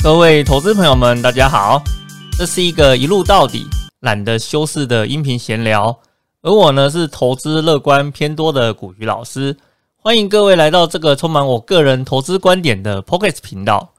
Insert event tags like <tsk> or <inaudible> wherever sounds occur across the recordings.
各位投资朋友们，大家好，这是一个一路到底、懒得修饰的音频闲聊。而我呢，是投资乐观偏多的古鱼老师，欢迎各位来到这个充满我个人投资观点的 Pocket 频道。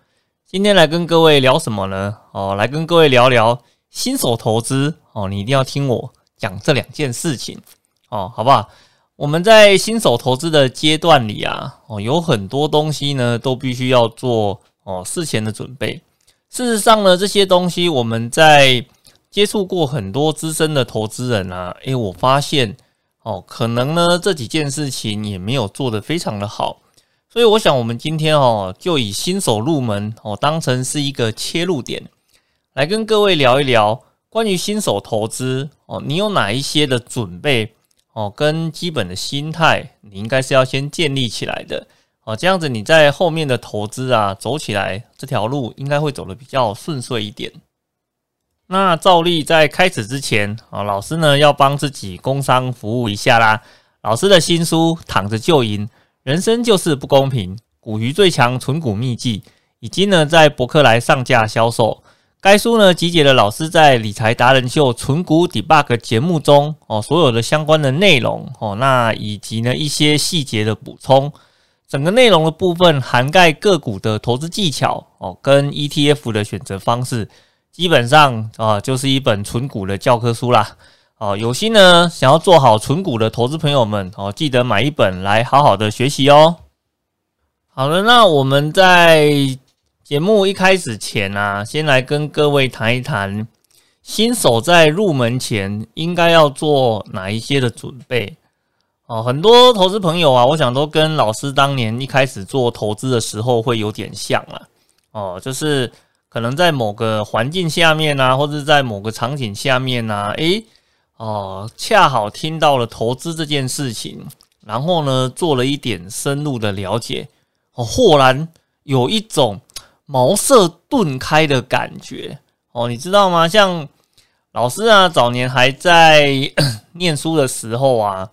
今天来跟各位聊什么呢？哦，来跟各位聊聊新手投资哦，你一定要听我讲这两件事情哦，好不好？我们在新手投资的阶段里啊，哦，有很多东西呢，都必须要做。哦，事前的准备。事实上呢，这些东西我们在接触过很多资深的投资人啊，诶，我发现哦，可能呢这几件事情也没有做得非常的好。所以我想，我们今天哦，就以新手入门哦，当成是一个切入点，来跟各位聊一聊关于新手投资哦，你有哪一些的准备哦，跟基本的心态，你应该是要先建立起来的。哦，这样子你在后面的投资啊，走起来这条路应该会走得比较顺遂一点。那照例在开始之前啊，老师呢要帮自己工商服务一下啦。老师的新书《躺着就赢，人生就是不公平》，股鱼最强存股秘籍，已经呢在博客来上架销售。该书呢集结了老师在理财达人秀存股 debug 节目中哦所有的相关的内容哦，那以及呢一些细节的补充。整个内容的部分涵盖个股的投资技巧哦，跟 ETF 的选择方式，基本上啊就是一本纯股的教科书啦。哦，有心呢想要做好纯股的投资朋友们哦，记得买一本来好好的学习哦。好了，那我们在节目一开始前啊，先来跟各位谈一谈新手在入门前应该要做哪一些的准备。哦，很多投资朋友啊，我想都跟老师当年一开始做投资的时候会有点像啊。哦，就是可能在某个环境下面啊，或者在某个场景下面啊，诶，哦，恰好听到了投资这件事情，然后呢，做了一点深入的了解，哦，豁然有一种茅塞顿开的感觉。哦，你知道吗？像老师啊，早年还在 <coughs> 念书的时候啊。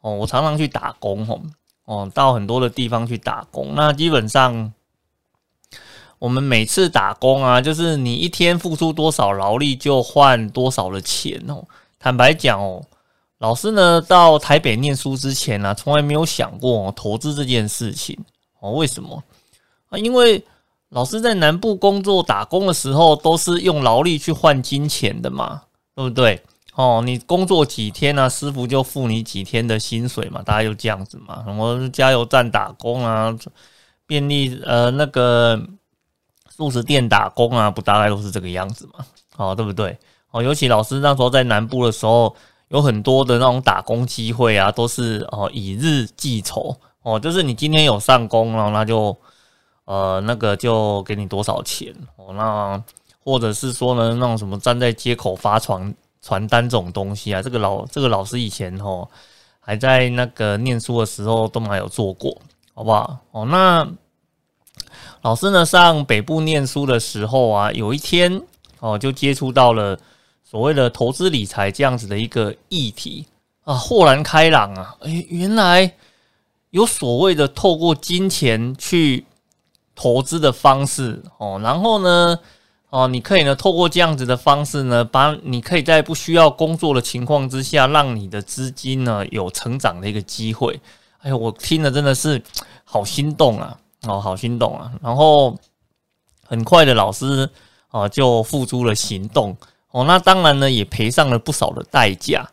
哦，我常常去打工，哦，哦，到很多的地方去打工。那基本上，我们每次打工啊，就是你一天付出多少劳力，就换多少的钱哦。坦白讲哦，老师呢到台北念书之前呢，从来没有想过投资这件事情哦。为什么啊？因为老师在南部工作打工的时候，都是用劳力去换金钱的嘛，对不对？哦，你工作几天呢？师傅就付你几天的薪水嘛，大概就这样子嘛。什么加油站打工啊，便利呃那个素食店打工啊，不大概都是这个样子嘛？哦，对不对？哦，尤其老师那时候在南部的时候，有很多的那种打工机会啊，都是哦以日计酬哦，就是你今天有上工了，那就呃那个就给你多少钱哦，那或者是说呢，那种什么站在街口发传。传单这种东西啊，这个老这个老师以前吼还在那个念书的时候都蛮有做过，好不好？哦，那老师呢上北部念书的时候啊，有一天哦就接触到了所谓的投资理财这样子的一个议题啊，豁然开朗啊！诶，原来有所谓的透过金钱去投资的方式哦，然后呢？哦，你可以呢，透过这样子的方式呢，把你可以在不需要工作的情况之下，让你的资金呢有成长的一个机会。哎呦，我听了真的是 <tsk> 好心动啊！哦，好心动啊！然后很快的老师啊就付诸了行动。哦，那当然呢也赔上了不少的代价。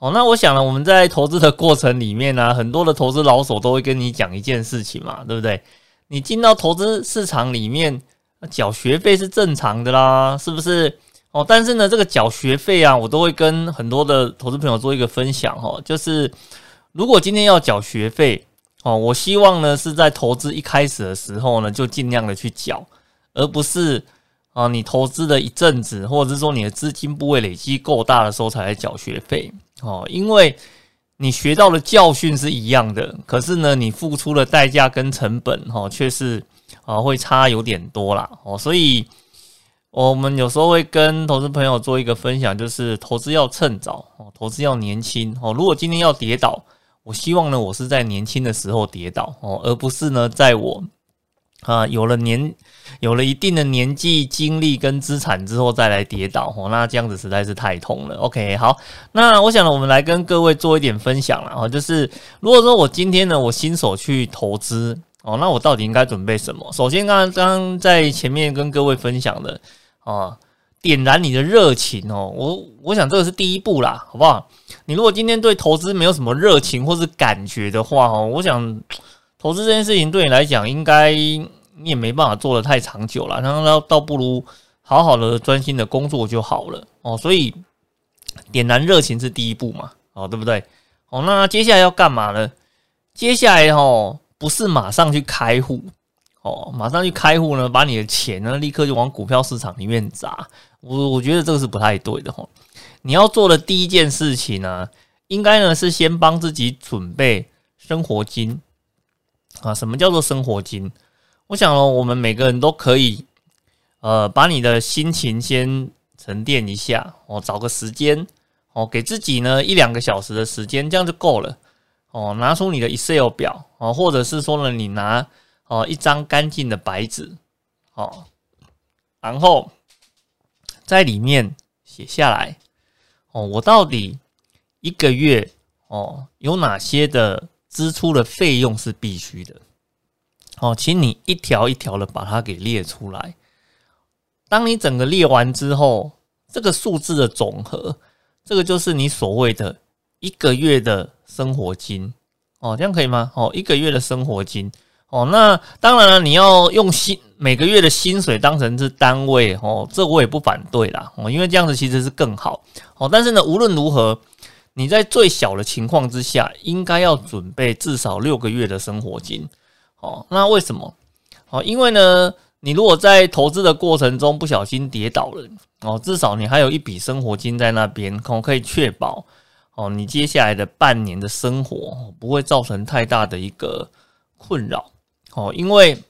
哦，那我想呢，我们在投资的过程里面呢，很多的投资老手都会跟你讲一件事情嘛，对不对？你进到投资市场里面。缴学费是正常的啦，是不是？哦，但是呢，这个缴学费啊，我都会跟很多的投资朋友做一个分享哈，就是如果今天要缴学费哦，我希望呢是在投资一开始的时候呢，就尽量的去缴，而不是啊你投资了一阵子，或者是说你的资金部位累积够大的时候才来缴学费哦，因为你学到的教训是一样的，可是呢，你付出的代价跟成本哈却是。啊，会差有点多啦哦，所以我们有时候会跟投资朋友做一个分享，就是投资要趁早哦，投资要年轻哦。如果今天要跌倒，我希望呢，我是在年轻的时候跌倒哦，而不是呢，在我啊，有了年有了一定的年纪、经历跟资产之后再来跌倒哦，那这样子实在是太痛了。OK，好，那我想呢，我们来跟各位做一点分享了哦，就是如果说我今天呢，我新手去投资哦，那我到底应该准备什么？首先，刚刚在前面跟各位分享的啊，点燃你的热情哦，我我想这个是第一步啦，好不好？你如果今天对投资没有什么热情或是感觉的话哦，我想。投资这件事情对你来讲，应该你也没办法做的太长久了，然后倒倒不如好好的专心的工作就好了哦。所以点燃热情是第一步嘛，哦，对不对？哦，那接下来要干嘛呢？接下来哦，不是马上去开户哦，马上去开户呢，把你的钱呢立刻就往股票市场里面砸。我我觉得这个是不太对的哈。你要做的第一件事情呢，应该呢是先帮自己准备生活金。啊，什么叫做生活金？我想哦，我们每个人都可以，呃，把你的心情先沉淀一下哦，找个时间哦，给自己呢一两个小时的时间，这样就够了哦。拿出你的 Excel 表哦，或者是说呢，你拿哦一张干净的白纸哦，然后在里面写下来哦，我到底一个月哦有哪些的。支出的费用是必须的，哦，请你一条一条的把它给列出来。当你整个列完之后，这个数字的总和，这个就是你所谓的一个月的生活金，哦，这样可以吗？哦，一个月的生活金，哦，那当然了，你要用薪每个月的薪水当成是单位，哦，这我也不反对啦，哦，因为这样子其实是更好，哦，但是呢，无论如何。你在最小的情况之下，应该要准备至少六个月的生活金。哦，那为什么？哦，因为呢，你如果在投资的过程中不小心跌倒了，哦，至少你还有一笔生活金在那边，可可以确保哦，你接下来的半年的生活不会造成太大的一个困扰。哦，因为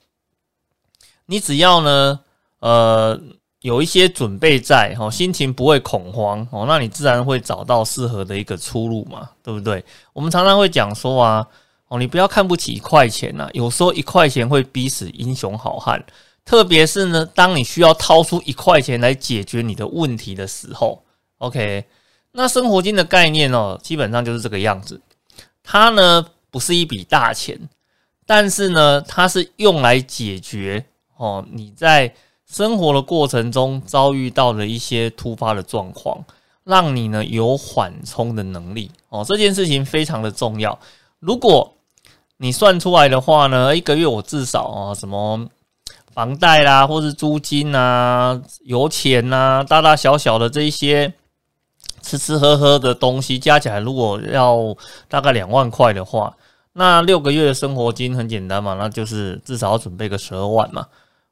你只要呢，呃。有一些准备在哦，心情不会恐慌哦，那你自然会找到适合的一个出路嘛，对不对？我们常常会讲说啊，哦，你不要看不起一块钱呐，有时候一块钱会逼死英雄好汉，特别是呢，当你需要掏出一块钱来解决你的问题的时候，OK，那生活金的概念哦，基本上就是这个样子，它呢不是一笔大钱，但是呢，它是用来解决哦你在。生活的过程中遭遇到了一些突发的状况，让你呢有缓冲的能力哦。这件事情非常的重要。如果你算出来的话呢，一个月我至少啊什么房贷啦，或是租金啊、油钱呐，大大小小的这一些吃吃喝喝的东西加起来，如果要大概两万块的话，那六个月的生活金很简单嘛，那就是至少要准备个十二万嘛，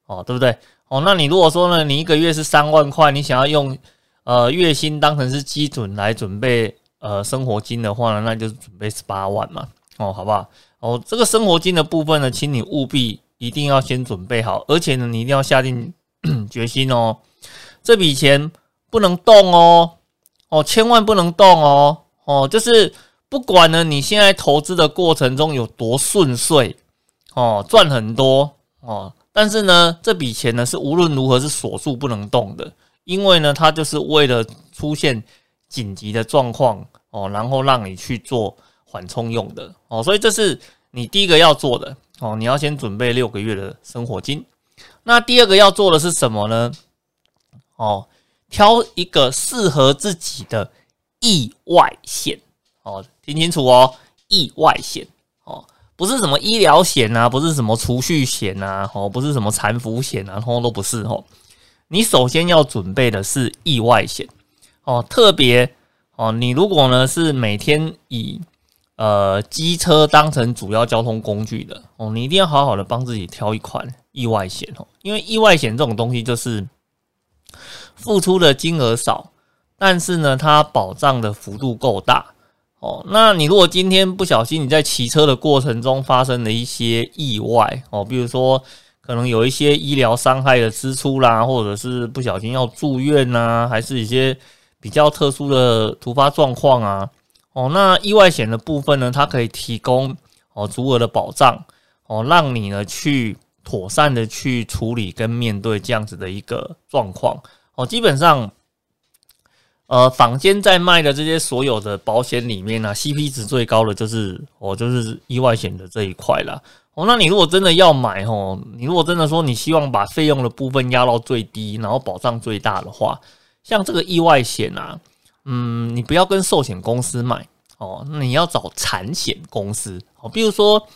哦，对不对？哦，那你如果说呢，你一个月是三万块，你想要用呃月薪当成是基准来准备呃生活金的话呢，那就是准备十八万嘛，哦，好不好？哦，这个生活金的部分呢，请你务必一定要先准备好，而且呢，你一定要下定 <clears throat> 决心哦，这笔钱不能动哦，哦，千万不能动哦，哦，就是不管呢你现在投资的过程中有多顺遂，哦，赚很多哦。但是呢，这笔钱呢是无论如何是锁住不能动的，因为呢，它就是为了出现紧急的状况哦，然后让你去做缓冲用的哦，所以这是你第一个要做的哦，你要先准备六个月的生活金。那第二个要做的是什么呢？哦，挑一个适合自己的意外险哦，听清楚哦，意外险哦。不是什么医疗险啊，不是什么储蓄险啊，哦，不是什么残服险啊，通通都不是哦。你首先要准备的是意外险哦，特别哦，你如果呢是每天以呃机车当成主要交通工具的哦，你一定要好好的帮自己挑一款意外险哦，因为意外险这种东西就是付出的金额少，但是呢，它保障的幅度够大。哦，那你如果今天不小心你在骑车的过程中发生了一些意外哦，比如说可能有一些医疗伤害的支出啦，或者是不小心要住院呐，还是一些比较特殊的突发状况啊，哦，那意外险的部分呢，它可以提供哦足额的保障哦，让你呢去妥善的去处理跟面对这样子的一个状况哦。基本上，呃，坊间在卖的这些所有的保险里面呢，CP 值最高的就是哦，就是意外险的这一块啦。哦。那你如果真的要买哦，你如果真的说你希望把费用的部分压到最低，然后保障最大的话，像这个意外险啊，嗯，你不要跟寿险公司买哦，那你要找产险公司哦，比如说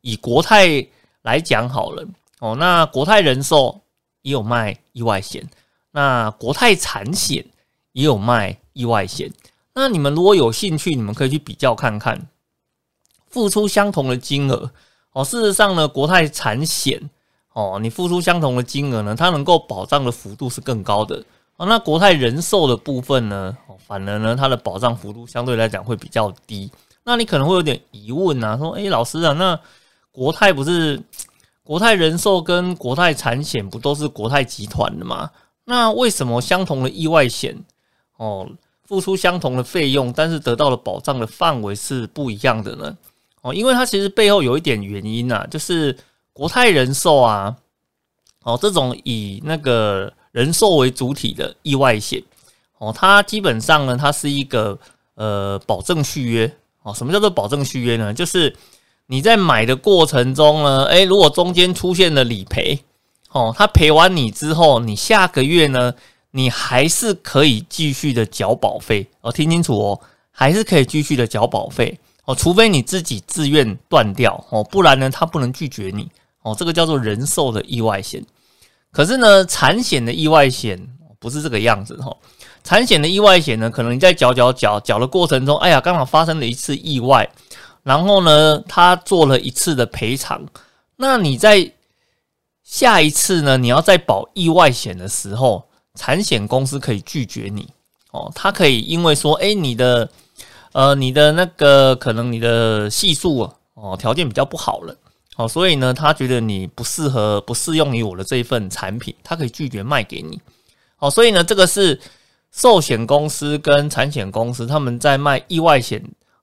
以国泰来讲好了。哦，那国泰人寿也有卖意外险，那国泰产险也有卖意外险。那你们如果有兴趣，你们可以去比较看看，付出相同的金额哦。事实上呢，国泰产险哦，你付出相同的金额呢，它能够保障的幅度是更高的哦。那国泰人寿的部分呢，反而呢，它的保障幅度相对来讲会比较低。那你可能会有点疑问啊，说，诶，老师啊，那国泰不是？国泰人寿跟国泰产险不都是国泰集团的吗？那为什么相同的意外险哦，付出相同的费用，但是得到的保障的范围是不一样的呢？哦，因为它其实背后有一点原因呐，就是国泰人寿啊，哦，这种以那个人寿为主体的意外险哦，它基本上呢，它是一个呃保证续约哦。什么叫做保证续约呢？就是你在买的过程中呢，诶，如果中间出现了理赔，哦，他赔完你之后，你下个月呢，你还是可以继续的缴保费哦，听清楚哦，还是可以继续的缴保费哦，除非你自己自愿断掉哦，不然呢，他不能拒绝你哦，这个叫做人寿的意外险。可是呢，产险的意外险不是这个样子哈，产险的意外险呢，可能你在缴缴缴缴的过程中，哎呀，刚好发生了一次意外。然后呢，他做了一次的赔偿，那你在下一次呢？你要在保意外险的时候，产险公司可以拒绝你哦。他可以因为说，哎，你的呃，你的那个可能你的系数哦条件比较不好了哦，所以呢，他觉得你不适合不适用于我的这一份产品，他可以拒绝卖给你哦。所以呢，这个是寿险公司跟产险公司他们在卖意外险。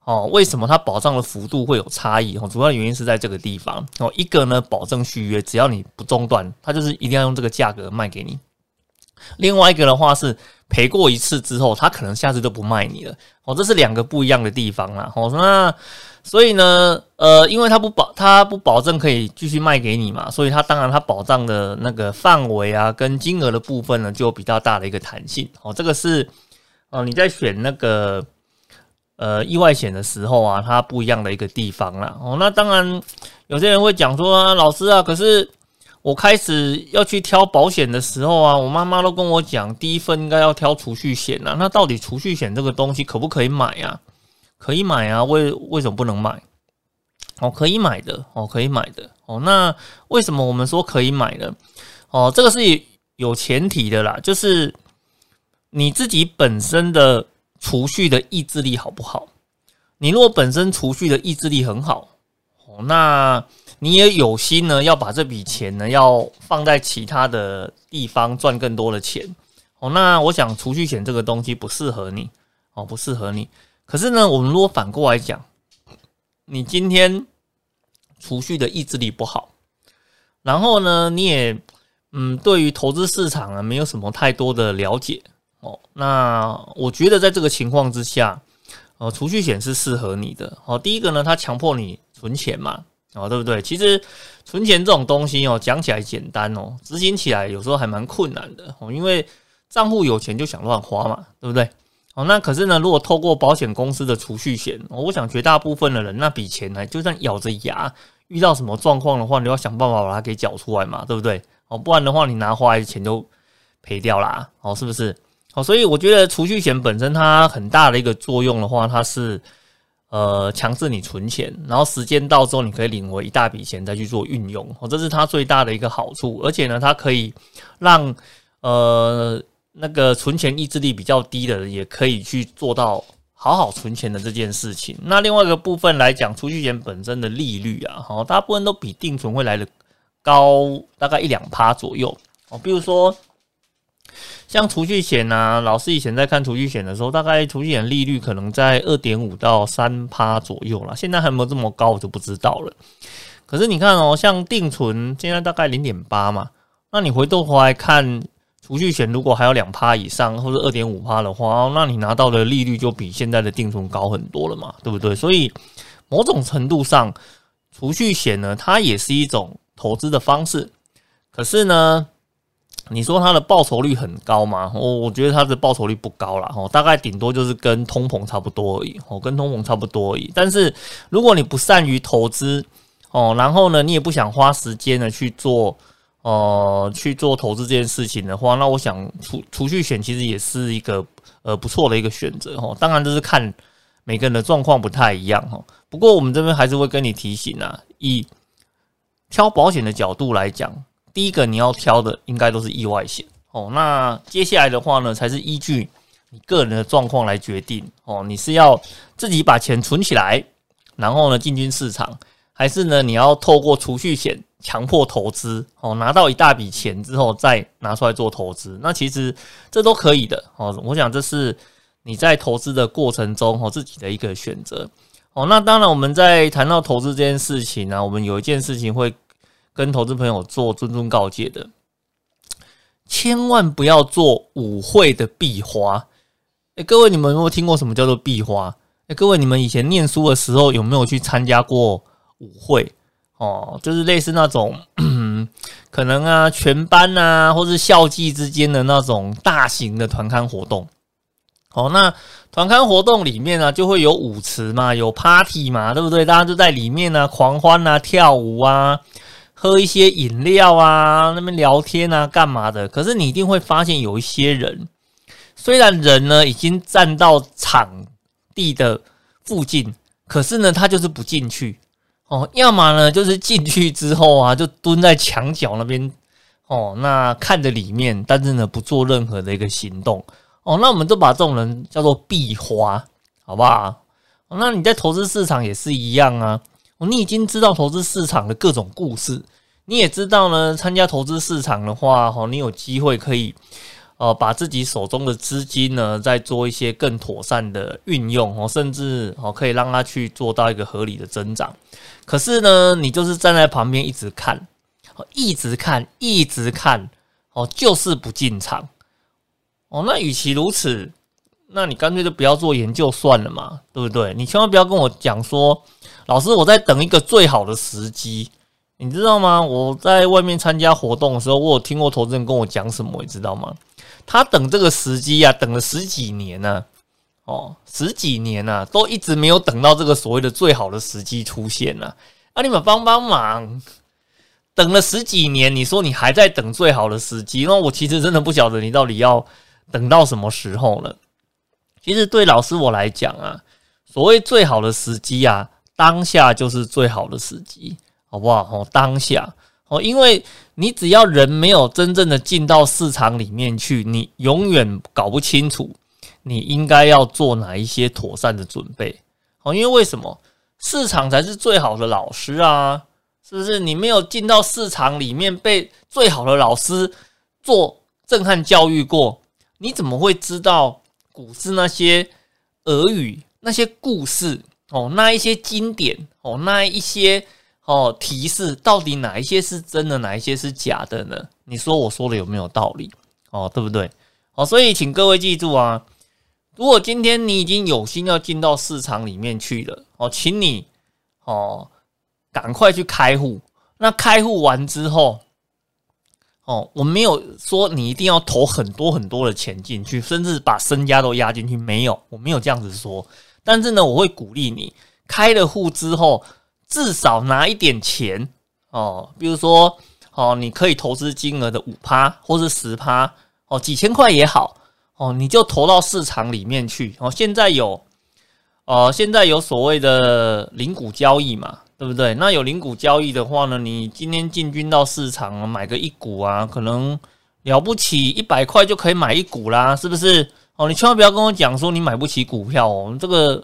哦，为什么它保障的幅度会有差异？哦，主要原因是在这个地方。哦，一个呢，保证续约，只要你不中断，它就是一定要用这个价格卖给你。另外一个的话是赔过一次之后，它可能下次就不卖你了。哦，这是两个不一样的地方啦。哦，那所以呢，呃，因为它不保，它不保证可以继续卖给你嘛，所以它当然它保障的那个范围啊，跟金额的部分呢，就有比较大的一个弹性。哦，这个是哦，你在选那个。呃，意外险的时候啊，它不一样的一个地方啦。哦，那当然，有些人会讲说，老师啊，可是我开始要去挑保险的时候啊，我妈妈都跟我讲，第一份应该要挑储蓄险啊。那到底储蓄险这个东西可不可以买呀？可以买啊，为为什么不能买？哦，可以买的，哦，可以买的。哦，那为什么我们说可以买呢？哦，这个是有前提的啦，就是你自己本身的。储蓄的意志力好不好？你如果本身储蓄的意志力很好，哦，那你也有心呢，要把这笔钱呢，要放在其他的地方赚更多的钱，哦，那我想储蓄险这个东西不适合你，哦，不适合你。可是呢，我们如果反过来讲，你今天储蓄的意志力不好，然后呢，你也嗯，对于投资市场啊，没有什么太多的了解。哦，那我觉得在这个情况之下，呃，储蓄险是适合你的。哦，第一个呢，它强迫你存钱嘛，哦，对不对？其实存钱这种东西哦，讲起来简单哦，执行起来有时候还蛮困难的哦，因为账户有钱就想乱花嘛，对不对？哦，那可是呢，如果透过保险公司的储蓄险，我想绝大部分的人那笔钱呢，就算咬着牙遇到什么状况的话，你要想办法把它给缴出来嘛，对不对？哦，不然的话，你拿花来的钱就赔掉啦，哦，是不是？所以我觉得储蓄险本身它很大的一个作用的话，它是呃强制你存钱，然后时间到之后你可以领回一大笔钱再去做运用，哦，这是它最大的一个好处。而且呢，它可以让呃那个存钱意志力比较低的人也可以去做到好好存钱的这件事情。那另外一个部分来讲，储蓄险本身的利率啊，好，大部分都比定存会来的高大概一两趴左右哦，比如说。像储蓄险啊，老师以前在看储蓄险的时候，大概储蓄险利率可能在二点五到三趴左右了。现在还没有这么高，我就不知道了。可是你看哦，像定存现在大概零点八嘛，那你回头回来看储蓄险，如果还有两趴以上或者二点五趴的话，那你拿到的利率就比现在的定存高很多了嘛，对不对？所以某种程度上，储蓄险呢，它也是一种投资的方式。可是呢，你说它的报酬率很高吗？我我觉得它的报酬率不高了，哦，大概顶多就是跟通膨差不多而已，哦，跟通膨差不多而已。但是如果你不善于投资，哦，然后呢，你也不想花时间呢去做，呃，去做投资这件事情的话，那我想储储蓄险其实也是一个呃不错的一个选择，哦。当然，就是看每个人的状况不太一样，哈。不过我们这边还是会跟你提醒啊，以挑保险的角度来讲。第一个你要挑的应该都是意外险哦，那接下来的话呢，才是依据你个人的状况来决定哦，你是要自己把钱存起来，然后呢进军市场，还是呢你要透过储蓄险强迫投资哦，拿到一大笔钱之后再拿出来做投资，那其实这都可以的哦。我想这是你在投资的过程中哦自己的一个选择哦。那当然我们在谈到投资这件事情呢，我们有一件事情会。跟投资朋友做谆谆告诫的，千万不要做舞会的壁花。哎，各位，你们有没有听过什么叫做壁花？哎，各位，你们以前念书的时候有没有去参加过舞会？哦，就是类似那种 <clears throat> 可能啊，全班啊，或是校际之间的那种大型的团刊活动。哦，那团刊活动里面呢，就会有舞池嘛，有 party 嘛，对不对？大家就在里面呢，狂欢啊，跳舞啊。喝一些饮料啊，那边聊天啊，干嘛的？可是你一定会发现，有一些人，虽然人呢已经站到场地的附近，可是呢他就是不进去哦。要么呢就是进去之后啊，就蹲在墙角那边哦，那看着里面，但是呢不做任何的一个行动哦。那我们都把这种人叫做壁花，好不好？那你在投资市场也是一样啊。你已经知道投资市场的各种故事，你也知道呢。参加投资市场的话，哈，你有机会可以，呃，把自己手中的资金呢，再做一些更妥善的运用哦，甚至哦，可以让它去做到一个合理的增长。可是呢，你就是站在旁边一直看，一直看，一直看，哦，就是不进场。哦，那与其如此，那你干脆就不要做研究算了嘛，对不对？你千万不要跟我讲说。老师，我在等一个最好的时机，你知道吗？我在外面参加活动的时候，我有听过投资人跟我讲什么，你知道吗？他等这个时机啊，等了十几年呢，哦，十几年呢，都一直没有等到这个所谓的最好的时机出现呢。啊，你们帮帮忙！等了十几年，你说你还在等最好的时机，那我其实真的不晓得你到底要等到什么时候了。其实对老师我来讲啊，所谓最好的时机啊。当下就是最好的时机，好不好？哦，当下哦，因为你只要人没有真正的进到市场里面去，你永远搞不清楚你应该要做哪一些妥善的准备。哦，因为为什么市场才是最好的老师啊？是不是？你没有进到市场里面被最好的老师做震撼教育过，你怎么会知道股市那些俄语那些故事？哦，那一些经典哦，那一些哦提示，到底哪一些是真的，哪一些是假的呢？你说我说的有没有道理？哦，对不对？哦，所以请各位记住啊，如果今天你已经有心要进到市场里面去了，哦，请你哦赶快去开户。那开户完之后，哦，我没有说你一定要投很多很多的钱进去，甚至把身家都压进去，没有，我没有这样子说。但是呢，我会鼓励你开了户之后，至少拿一点钱哦，比如说哦，你可以投资金额的五趴或是十趴哦，几千块也好哦，你就投到市场里面去哦。现在有哦，现在有所谓的零股交易嘛，对不对？那有零股交易的话呢，你今天进军到市场买个一股啊，可能了不起一百块就可以买一股啦，是不是？哦，你千万不要跟我讲说你买不起股票哦，这个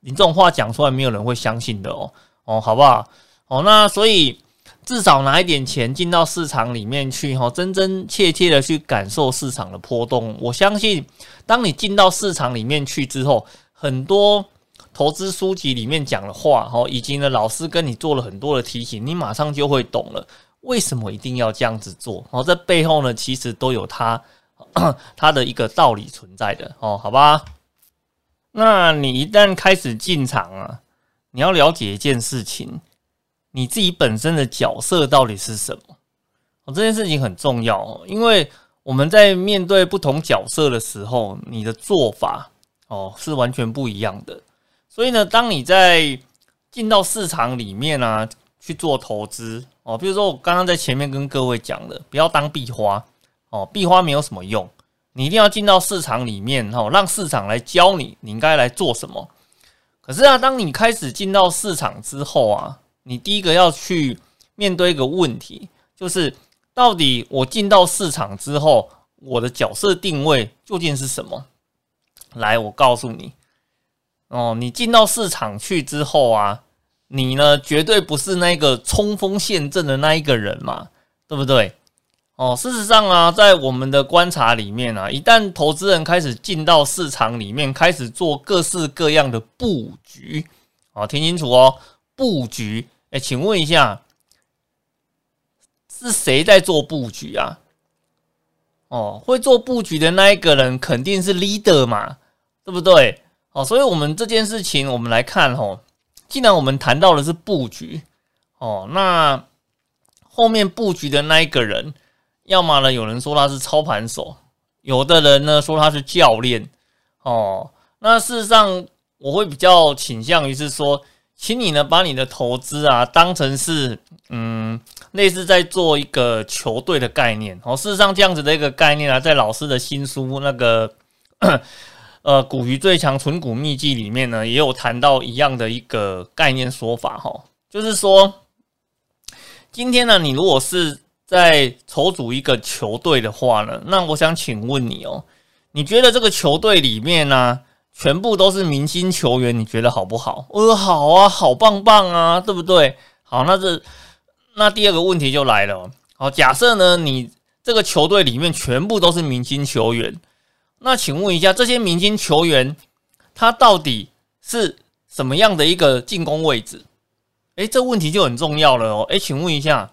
你这种话讲出来，没有人会相信的哦，哦，好不好？哦，那所以至少拿一点钱进到市场里面去，哈，真真切切的去感受市场的波动。我相信，当你进到市场里面去之后，很多投资书籍里面讲的话，哦，以及呢老师跟你做了很多的提醒，你马上就会懂了为什么一定要这样子做。哦，这背后呢其实都有它 <coughs> 它的一个道理存在的哦，好吧？那你一旦开始进场啊，你要了解一件事情，你自己本身的角色到底是什么？哦，这件事情很重要哦，因为我们在面对不同角色的时候，你的做法哦是完全不一样的。所以呢，当你在进到市场里面啊去做投资哦，比如说我刚刚在前面跟各位讲的，不要当壁花哦，壁花没有什么用。你一定要进到市场里面哈，让市场来教你你应该来做什么。可是啊，当你开始进到市场之后啊，你第一个要去面对一个问题，就是到底我进到市场之后，我的角色定位究竟是什么？来，我告诉你哦，你进到市场去之后啊，你呢绝对不是那个冲锋陷阵的那一个人嘛，对不对？哦，事实上啊，在我们的观察里面啊，一旦投资人开始进到市场里面，开始做各式各样的布局，哦，听清楚哦，布局。哎，请问一下，是谁在做布局啊？哦，会做布局的那一个人肯定是 leader 嘛，对不对？哦，所以我们这件事情，我们来看哦，既然我们谈到的是布局，哦，那后面布局的那一个人。要么呢，有人说他是操盘手，有的人呢说他是教练，哦，那事实上我会比较倾向于是说，请你呢把你的投资啊当成是嗯类似在做一个球队的概念，哦，事实上这样子的一个概念啊，在老师的新书那个 <coughs> 呃股鱼最强存股秘籍里面呢，也有谈到一样的一个概念说法，哈，就是说今天呢，你如果是在筹组一个球队的话呢，那我想请问你哦，你觉得这个球队里面呢，全部都是明星球员，你觉得好不好？呃，好啊，好棒棒啊，对不对？好，那这那第二个问题就来了。好，假设呢，你这个球队里面全部都是明星球员，那请问一下，这些明星球员他到底是什么样的一个进攻位置？诶，这问题就很重要了哦。诶，请问一下。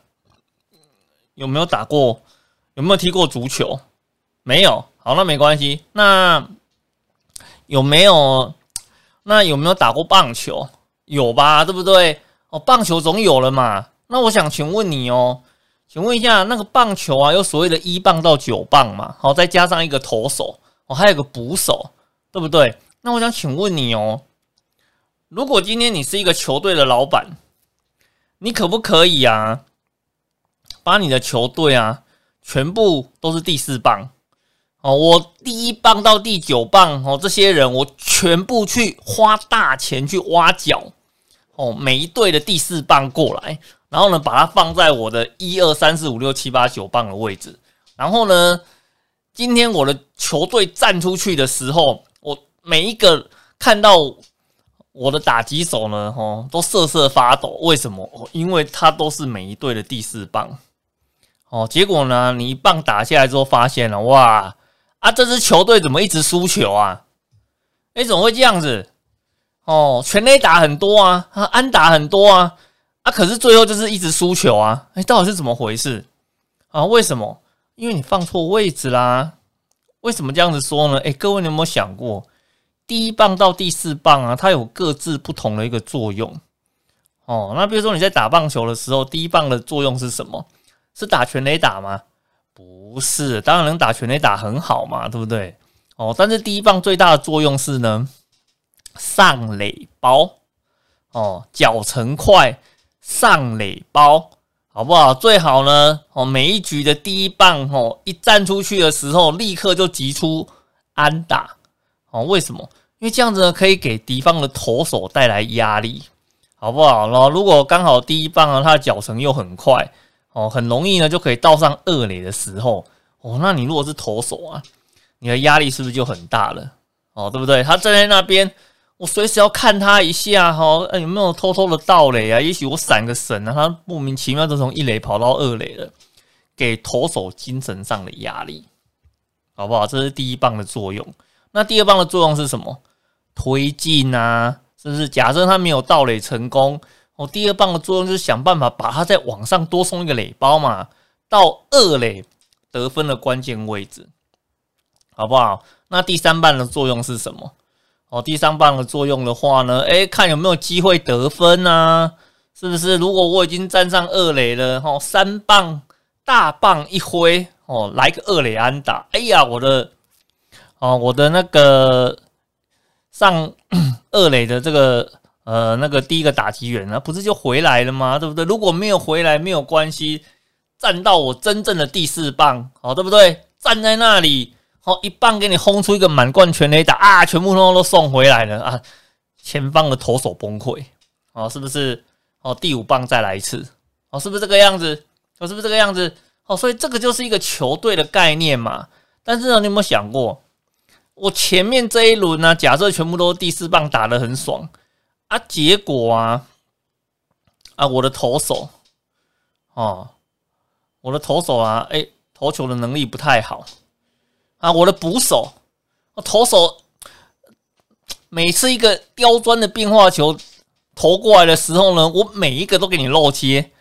有没有打过？有没有踢过足球？没有。好，那没关系。那有没有？那有没有打过棒球？有吧，对不对？哦，棒球总有了嘛。那我想请问你哦，请问一下，那个棒球啊，有所谓的一棒到九棒嘛？好，再加上一个投手，哦，还有个捕手，对不对？那我想请问你哦，如果今天你是一个球队的老板，你可不可以啊？把你的球队啊，全部都是第四棒哦，我第一棒到第九棒哦，这些人我全部去花大钱去挖角哦，每一队的第四棒过来，然后呢，把它放在我的一二三四五六七八九棒的位置，然后呢，今天我的球队站出去的时候，我每一个看到我的打击手呢，哦，都瑟瑟发抖，为什么？因为他都是每一队的第四棒。哦，结果呢？你一棒打下来之后，发现了哇啊！这支球队怎么一直输球啊？哎，怎么会这样子？哦，全垒打很多啊，啊，安打很多啊，啊，可是最后就是一直输球啊！哎，到底是怎么回事啊？为什么？因为你放错位置啦！为什么这样子说呢？哎，各位你有没有想过，第一棒到第四棒啊，它有各自不同的一个作用。哦，那比如说你在打棒球的时候，第一棒的作用是什么？是打全垒打吗？不是，当然能打全垒打很好嘛，对不对？哦，但是第一棒最大的作用是呢，上垒包哦，脚程快，上垒包，好不好？最好呢，哦，每一局的第一棒哦，一站出去的时候，立刻就击出安打哦。为什么？因为这样子呢，可以给敌方的投手带来压力，好不好？然后如果刚好第一棒呢，他的脚程又很快。哦，很容易呢，就可以到上二垒的时候，哦，那你如果是投手啊，你的压力是不是就很大了？哦，对不对？他站在那边，我随时要看他一下，哈，有没有偷偷的盗垒啊？也许我闪个神啊，他莫名其妙就从一垒跑到二垒了，给投手精神上的压力，好不好？这是第一棒的作用。那第二棒的作用是什么？推进啊。是不是？假设他没有盗垒成功，哦，第二棒的作用就是想办法把它在往上多送一个垒包嘛，到二垒得分的关键位置，好不好？那第三棒的作用是什么？哦，第三棒的作用的话呢，诶，看有没有机会得分啊？是不是？如果我已经站上二垒了，哦，三棒大棒一挥，哦，来个二垒安打，哎呀，我的，哦，我的那个上二垒的这个呃那个第一个打击员呢，不是就回来了吗？对不对？如果没有回来没有关系，站到我真正的第四棒，好，对不对？站在那里。哦，一棒给你轰出一个满贯全垒打啊！全部通通都送回来了啊！前方的投手崩溃哦，是不是？哦，第五棒再来一次哦，是不是这个样子？哦，是不是这个样子？哦，所以这个就是一个球队的概念嘛。但是呢，你有没有想过，我前面这一轮呢，假设全部都第四棒打的很爽啊，结果啊啊，我的投手哦，我的投手啊，哎，投球的能力不太好。啊，我的捕手，我投手每次一个刁钻的变化球投过来的时候呢，我每一个都给你漏接。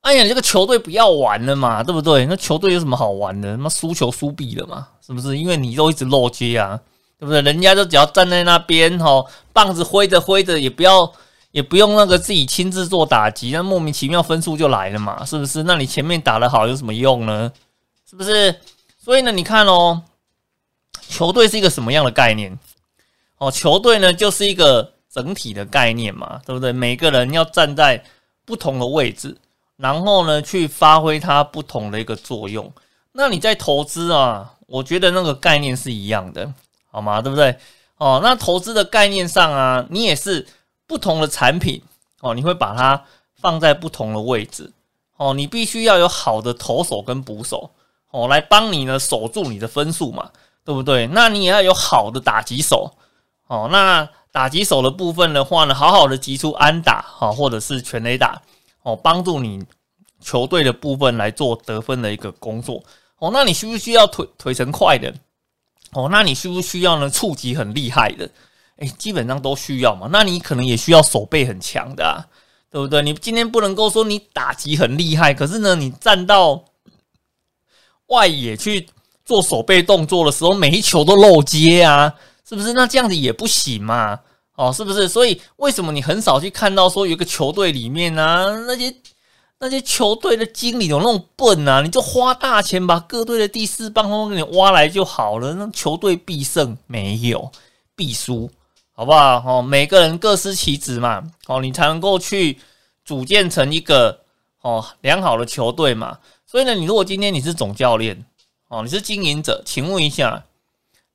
哎呀，你这个球队不要玩了嘛，对不对？那球队有什么好玩的？他妈输球输毙了嘛，是不是？因为你都一直漏接啊，对不对？人家就只要站在那边哦，棒子挥着挥着，也不要也不用那个自己亲自做打击，那莫名其妙分数就来了嘛，是不是？那你前面打的好有什么用呢？是不是？所以呢，你看哦。球队是一个什么样的概念？哦，球队呢就是一个整体的概念嘛，对不对？每个人要站在不同的位置，然后呢去发挥它不同的一个作用。那你在投资啊，我觉得那个概念是一样的，好吗？对不对？哦，那投资的概念上啊，你也是不同的产品哦，你会把它放在不同的位置哦，你必须要有好的投手跟捕手哦，来帮你呢守住你的分数嘛。对不对？那你也要有好的打击手哦。那打击手的部分的话呢，好好的击出安打哈，或者是全垒打哦，帮助你球队的部分来做得分的一个工作哦。那你需不需要腿腿程快的哦？那你需不需要呢？触及很厉害的？诶，基本上都需要嘛。那你可能也需要手背很强的，啊，对不对？你今天不能够说你打击很厉害，可是呢，你站到外野去。做手背动作的时候，每一球都漏接啊，是不是？那这样子也不行嘛，哦，是不是？所以为什么你很少去看到说有一个球队里面呢，那些那些球队的经理有那种笨啊？你就花大钱把各队的第四棒都给你挖来就好了，那球队必胜没有必输，好不好？哦，每个人各司其职嘛，哦，你才能够去组建成一个哦良好的球队嘛。所以呢，你如果今天你是总教练。哦，你是经营者，请问一下，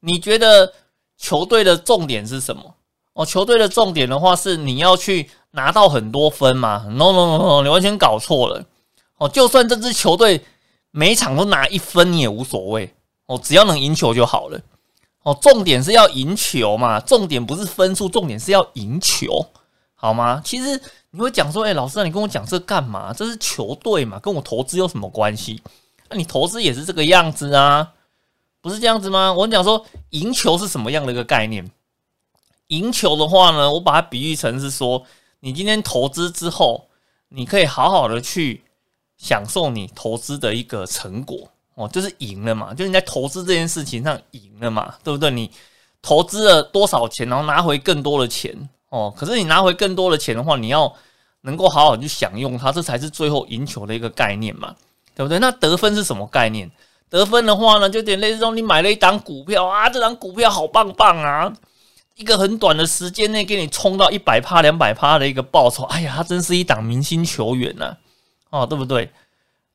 你觉得球队的重点是什么？哦，球队的重点的话是你要去拿到很多分吗？No No No No，你完全搞错了。哦，就算这支球队每场都拿一分，你也无所谓。哦，只要能赢球就好了。哦，重点是要赢球嘛，重点不是分数，重点是要赢球，好吗？其实你会讲说，哎，老师，你跟我讲这干嘛？这是球队嘛，跟我投资有什么关系？那你投资也是这个样子啊，不是这样子吗？我讲说赢球是什么样的一个概念？赢球的话呢，我把它比喻成是说，你今天投资之后，你可以好好的去享受你投资的一个成果哦，就是赢了嘛，就是你在投资这件事情上赢了嘛，对不对？你投资了多少钱，然后拿回更多的钱哦，可是你拿回更多的钱的话，你要能够好好去享用它，这才是最后赢球的一个概念嘛。对不对？那得分是什么概念？得分的话呢，就有点类似说，你买了一档股票啊，这档股票好棒棒啊，一个很短的时间内给你冲到一百趴、两百趴的一个报酬，哎呀，他真是一档明星球员呐，哦，对不对？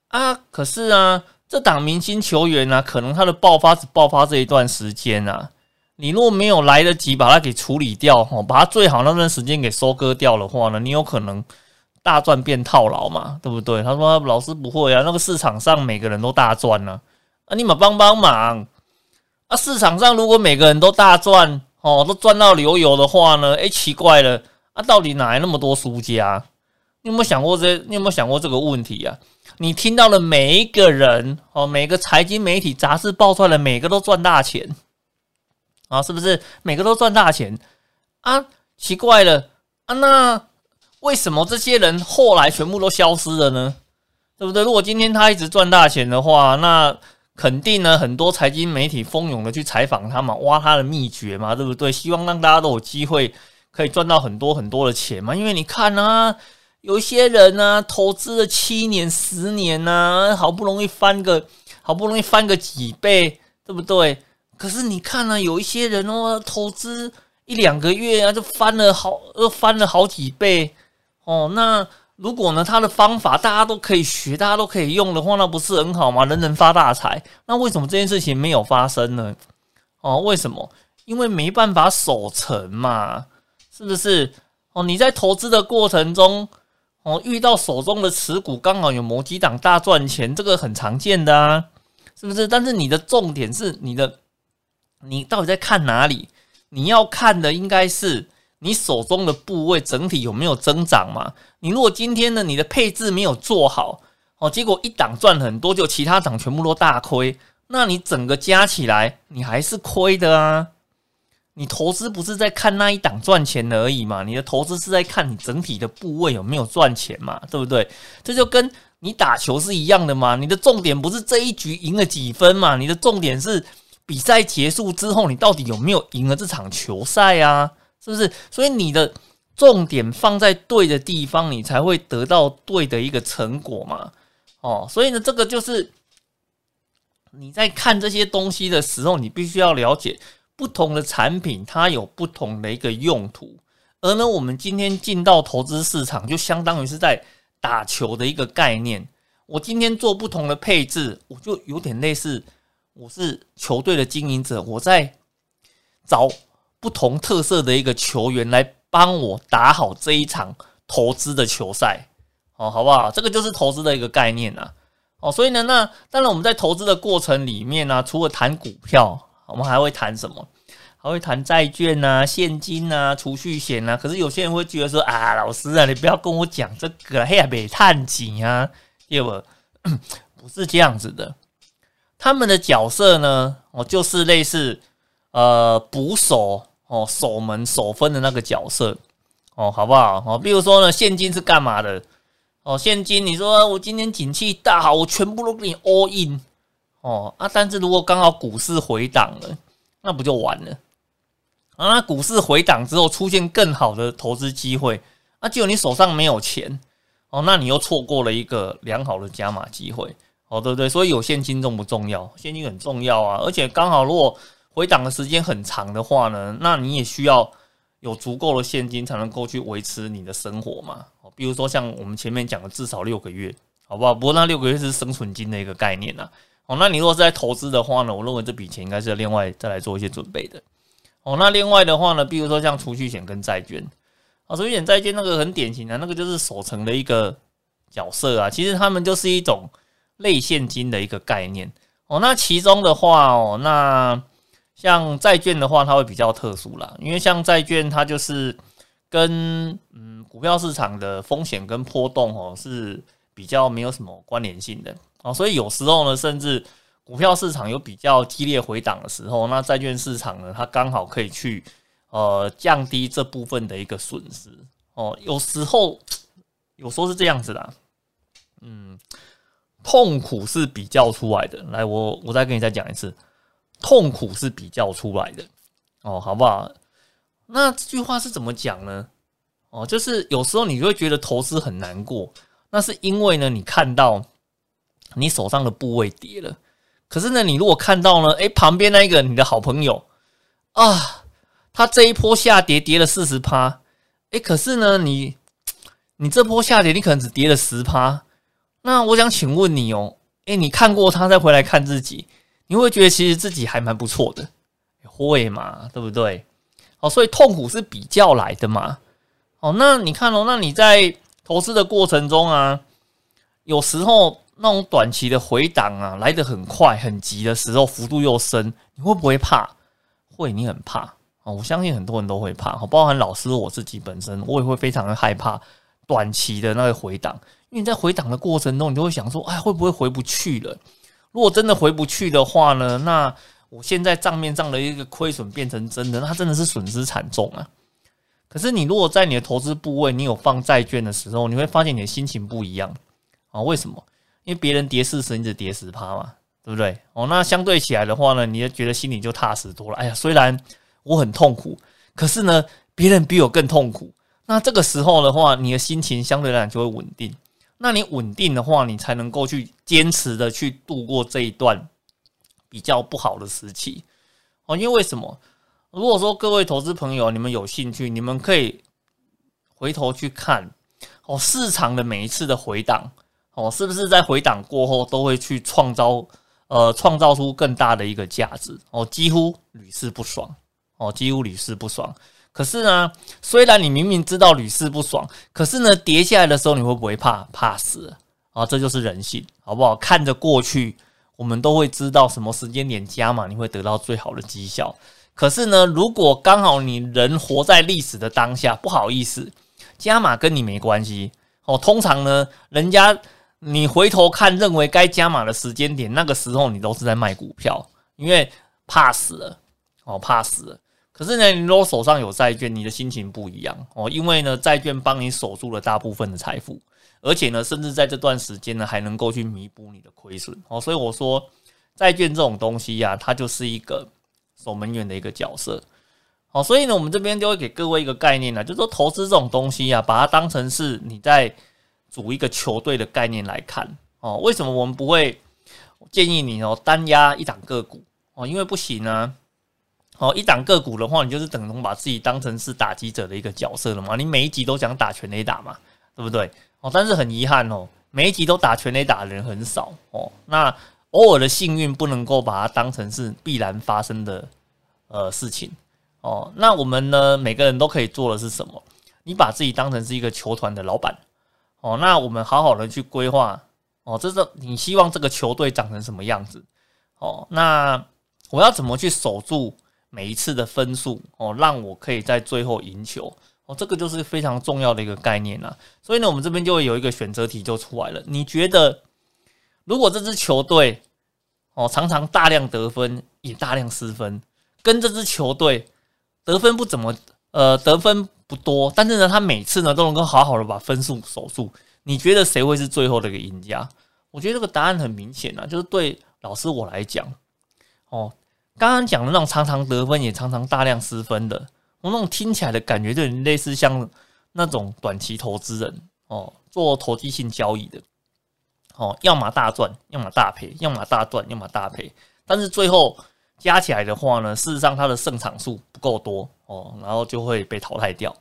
啊，可是啊，这档明星球员呢，可能他的爆发只爆发这一段时间啊，你若没有来得及把它给处理掉，哦，把它最好那段时间给收割掉的话呢，你有可能。大赚变套牢嘛，对不对？他说老师不会啊，那个市场上每个人都大赚呢，啊，你们帮帮忙啊！市场上如果每个人都大赚哦，都赚到流油的话呢？诶，奇怪了啊，到底哪来那么多输家？你有没有想过这？你有没有想过这个问题啊？你听到了每一个人哦，每个财经媒体杂志爆出来的每个都赚大钱啊，是不是？每个都赚大钱啊？奇怪了啊，那为什么这些人后来全部都消失了呢？对不对？如果今天他一直赚大钱的话，那肯定呢，很多财经媒体蜂拥的去采访他嘛，挖他的秘诀嘛，对不对？希望让大家都有机会可以赚到很多很多的钱嘛。因为你看啊，有一些人呢，投资了七年、十年呢，好不容易翻个，好不容易翻个几倍，对不对？可是你看呢，有一些人哦，投资一两个月啊，就翻了好，又翻了好几倍哦。那如果呢，他的方法大家都可以学，大家都可以用的话，那不是很好吗？人人发大财。那为什么这件事情没有发生呢？哦，为什么？因为没办法守成嘛，是不是？哦，你在投资的过程中，哦，遇到手中的持股刚好有某几档大赚钱，这个很常见的啊，是不是？但是你的重点是你的。你到底在看哪里？你要看的应该是你手中的部位整体有没有增长嘛？你如果今天呢，你的配置没有做好哦，结果一档赚很多，就其他档全部都大亏，那你整个加起来你还是亏的啊！你投资不是在看那一档赚钱而已嘛？你的投资是在看你整体的部位有没有赚钱嘛？对不对？这就跟你打球是一样的嘛？你的重点不是这一局赢了几分嘛？你的重点是。比赛结束之后，你到底有没有赢了这场球赛啊？是不是？所以你的重点放在对的地方，你才会得到对的一个成果嘛。哦，所以呢，这个就是你在看这些东西的时候，你必须要了解不同的产品，它有不同的一个用途。而呢，我们今天进到投资市场，就相当于是在打球的一个概念。我今天做不同的配置，我就有点类似。我是球队的经营者，我在找不同特色的一个球员来帮我打好这一场投资的球赛，哦，好不好？这个就是投资的一个概念呐，哦，所以呢，那当然我们在投资的过程里面呢，除了谈股票，我们还会谈什么？还会谈债券呐、现金呐、储蓄险呐。可是有些人会觉得说啊，老师啊，你不要跟我讲这个，嘿呀，别探紧啊，对不？<coughs> 不是这样子的。他们的角色呢？哦，就是类似呃捕手哦，守门守分的那个角色哦，好不好？哦，比如说呢，现金是干嘛的？哦，现金，你说我今天景气大好，我全部都给你 all in 哦啊！但是如果刚好股市回档了，那不就完了啊？股市回档之后出现更好的投资机会，那结果你手上没有钱哦，那你又错过了一个良好的加码机会。哦，对不对？所以有现金重不重要？现金很重要啊！而且刚好，如果回档的时间很长的话呢，那你也需要有足够的现金才能够去维持你的生活嘛。比如说像我们前面讲的，至少六个月，好不好？不过那六个月是生存金的一个概念呐。哦，那你如果是在投资的话呢，我认为这笔钱应该是要另外再来做一些准备的。哦，那另外的话呢，比如说像储蓄险跟债券，啊，储蓄险、债券那个很典型的，那个就是守成的一个角色啊。其实他们就是一种。类现金的一个概念哦，那其中的话哦，那像债券的话，它会比较特殊啦，因为像债券它就是跟嗯股票市场的风险跟波动哦是比较没有什么关联性的哦，所以有时候呢，甚至股票市场有比较激烈回档的时候，那债券市场呢，它刚好可以去呃降低这部分的一个损失哦，有时候有时候是这样子的，嗯。痛苦是比较出来的，来，我我再跟你再讲一次，痛苦是比较出来的，哦，好不好？那这句话是怎么讲呢？哦，就是有时候你就会觉得投资很难过，那是因为呢，你看到你手上的部位跌了，可是呢，你如果看到呢，诶，旁边那一个你的好朋友啊，他这一波下跌跌了四十趴，诶，可是呢，你你这波下跌你可能只跌了十趴。那我想请问你哦，诶，你看过他再回来看自己，你会觉得其实自己还蛮不错的，会嘛？对不对？哦，所以痛苦是比较来的嘛。哦，那你看哦，那你在投资的过程中啊，有时候那种短期的回档啊来得很快很急的时候，幅度又深，你会不会怕？会，你很怕哦。我相信很多人都会怕，包含老师我自己本身，我也会非常的害怕短期的那个回档。因为你在回档的过程中，你就会想说：“哎，会不会回不去了？如果真的回不去的话呢？那我现在账面上的一个亏损变成真的，那真的是损失惨重啊！可是你如果在你的投资部位你有放债券的时候，你会发现你的心情不一样啊？为什么？因为别人跌四十，你只跌十趴嘛，对不对？哦，那相对起来的话呢，你就觉得心里就踏实多了。哎呀，虽然我很痛苦，可是呢，别人比我更痛苦。那这个时候的话，你的心情相对来讲就会稳定。那你稳定的话，你才能够去坚持的去度过这一段比较不好的时期。哦，因为什么？如果说各位投资朋友你们有兴趣，你们可以回头去看哦，市场的每一次的回档。哦，是不是在回档过后都会去创造呃创造出更大的一个价值？哦，几乎屡试不爽。哦，几乎屡试不爽。可是呢，虽然你明明知道屡试不爽，可是呢，跌下来的时候你会不会怕？怕死啊！这就是人性，好不好？看着过去，我们都会知道什么时间点加码你会得到最好的绩效。可是呢，如果刚好你人活在历史的当下，不好意思，加码跟你没关系。哦，通常呢，人家。你回头看，认为该加码的时间点，那个时候你都是在卖股票，因为怕死了哦，怕死了。可是呢，你如果手上有债券，你的心情不一样哦，因为呢，债券帮你守住了大部分的财富，而且呢，甚至在这段时间呢，还能够去弥补你的亏损哦。所以我说，债券这种东西呀，它就是一个守门员的一个角色。好，所以呢，我们这边就会给各位一个概念呢，就是说投资这种东西呀，把它当成是你在。组一个球队的概念来看哦，为什么我们不会建议你哦单压一档个股哦？因为不行啊！哦，一档个股的话，你就是等同把自己当成是打击者的一个角色了嘛？你每一集都想打全垒打嘛，对不对？哦，但是很遗憾哦，每一集都打全垒打的人很少哦。那偶尔的幸运不能够把它当成是必然发生的呃事情哦。那我们呢，每个人都可以做的是什么？你把自己当成是一个球团的老板。哦，那我们好好的去规划哦，这是你希望这个球队长成什么样子？哦，那我要怎么去守住每一次的分数？哦，让我可以在最后赢球？哦，这个就是非常重要的一个概念啦。所以呢，我们这边就会有一个选择题就出来了。你觉得，如果这支球队哦常常大量得分也大量失分，跟这支球队得分不怎么呃得分？不多，但是呢，他每次呢都能够好好的把分数守住。你觉得谁会是最后的一个赢家？我觉得这个答案很明显啊，就是对老师我来讲，哦，刚刚讲的那种常常得分也常常大量失分的，我那种听起来的感觉就类似像那种短期投资人哦，做投机性交易的，哦，要么大赚，要么大赔，要么大赚，要么大赔，但是最后。加起来的话呢，事实上它的胜场数不够多哦，然后就会被淘汰掉。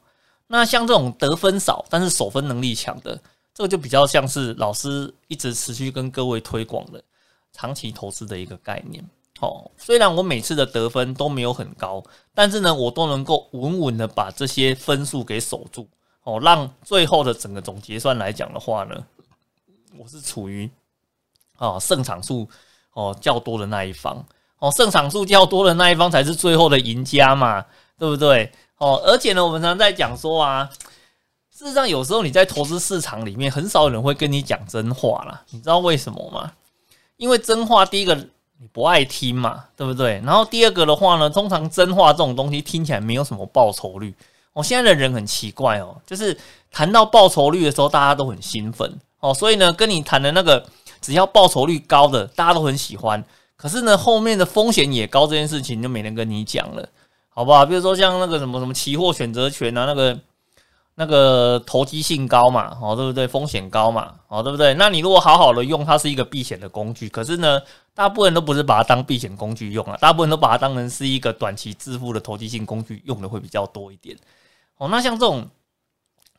那像这种得分少但是守分能力强的，这个就比较像是老师一直持续跟各位推广的长期投资的一个概念。哦，虽然我每次的得分都没有很高，但是呢，我都能够稳稳的把这些分数给守住哦，让最后的整个总结算来讲的话呢，我是处于啊胜场数哦较多的那一方。哦，胜场数较多的那一方才是最后的赢家嘛，对不对？哦，而且呢，我们常在讲说啊，事实上有时候你在投资市场里面，很少有人会跟你讲真话啦。你知道为什么吗？因为真话第一个你不爱听嘛，对不对？然后第二个的话呢，通常真话这种东西听起来没有什么报酬率。哦，现在的人很奇怪哦，就是谈到报酬率的时候，大家都很兴奋哦，所以呢，跟你谈的那个只要报酬率高的，大家都很喜欢。可是呢，后面的风险也高，这件事情就没人跟你讲了，好不好？比如说像那个什么什么期货选择权啊，那个那个投机性高嘛，哦，对不对？风险高嘛，哦，对不对？那你如果好好的用，它是一个避险的工具。可是呢，大部分人都不是把它当避险工具用啊，大部分都把它当成是一个短期致富的投机性工具用的会比较多一点。哦，那像这种，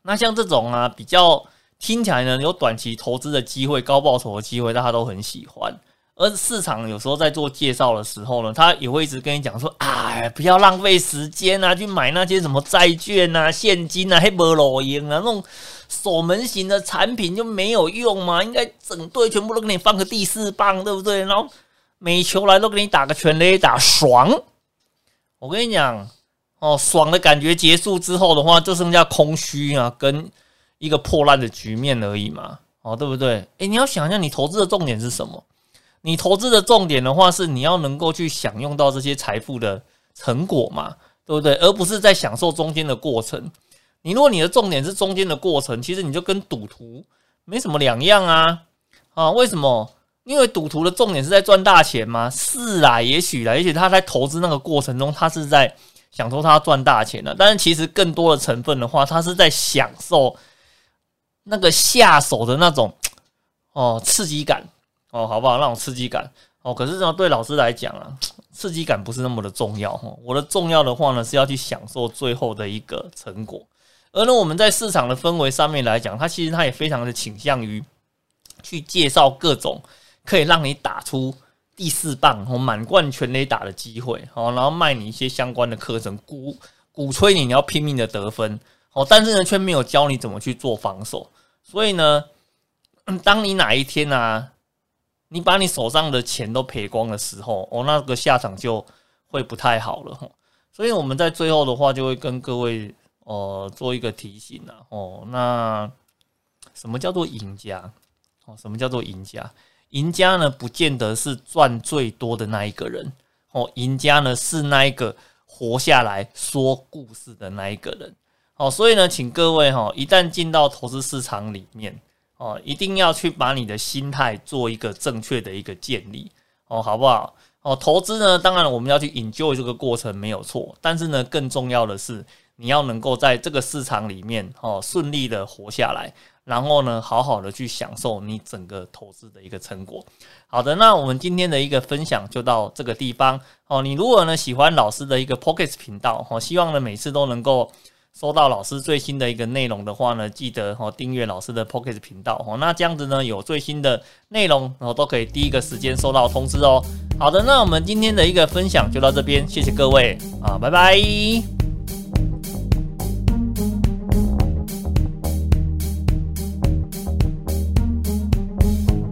那像这种啊，比较听起来呢有短期投资的机会、高报酬的机会，大家都很喜欢。而市场有时候在做介绍的时候呢，他也会一直跟你讲说：“哎，不要浪费时间啊，去买那些什么债券啊、现金啊、黑波罗银啊那种守门型的产品就没有用嘛？应该整队全部都给你放个第四棒，对不对？然后每球来都给你打个全垒打，爽！我跟你讲哦，爽的感觉结束之后的话，就剩下空虚啊，跟一个破烂的局面而已嘛，哦，对不对？诶，你要想一下，你投资的重点是什么？”你投资的重点的话，是你要能够去享用到这些财富的成果嘛，对不对？而不是在享受中间的过程。你如果你的重点是中间的过程，其实你就跟赌徒没什么两样啊！啊，为什么？因为赌徒的重点是在赚大钱吗？是啊，也许啦，也许他在投资那个过程中，他是在享受他赚大钱的。但是其实更多的成分的话，他是在享受那个下手的那种哦刺激感哦，好不好？那种刺激感哦。可是呢，对老师来讲啊，刺激感不是那么的重要哈。我的重要的话呢，是要去享受最后的一个成果。而呢，我们在市场的氛围上面来讲，它其实它也非常的倾向于去介绍各种可以让你打出第四棒和满贯全垒打的机会，好，然后卖你一些相关的课程，鼓鼓吹你你要拼命的得分，哦，但是呢，却没有教你怎么去做防守。所以呢，当你哪一天呢，你把你手上的钱都赔光的时候，哦，那个下场就会不太好了。所以我们在最后的话，就会跟各位。哦，做一个提醒啊，哦，那什么叫做赢家？哦，什么叫做赢家？赢家呢，不见得是赚最多的那一个人。哦，赢家呢是那一个活下来说故事的那一个人。哦，所以呢，请各位哈，一旦进到投资市场里面，哦，一定要去把你的心态做一个正确的一个建立。哦，好不好？哦，投资呢，当然我们要去 enjoy 这个过程没有错，但是呢，更重要的是。你要能够在这个市场里面哦顺利的活下来，然后呢好好的去享受你整个投资的一个成果。好的，那我们今天的一个分享就到这个地方哦。你如果呢喜欢老师的一个 Pocket 频道哦，希望呢每次都能够收到老师最新的一个内容的话呢，记得哦订阅老师的 Pocket 频道哦。那这样子呢有最新的内容然后都可以第一个时间收到通知哦。好的，那我们今天的一个分享就到这边，谢谢各位啊，拜拜。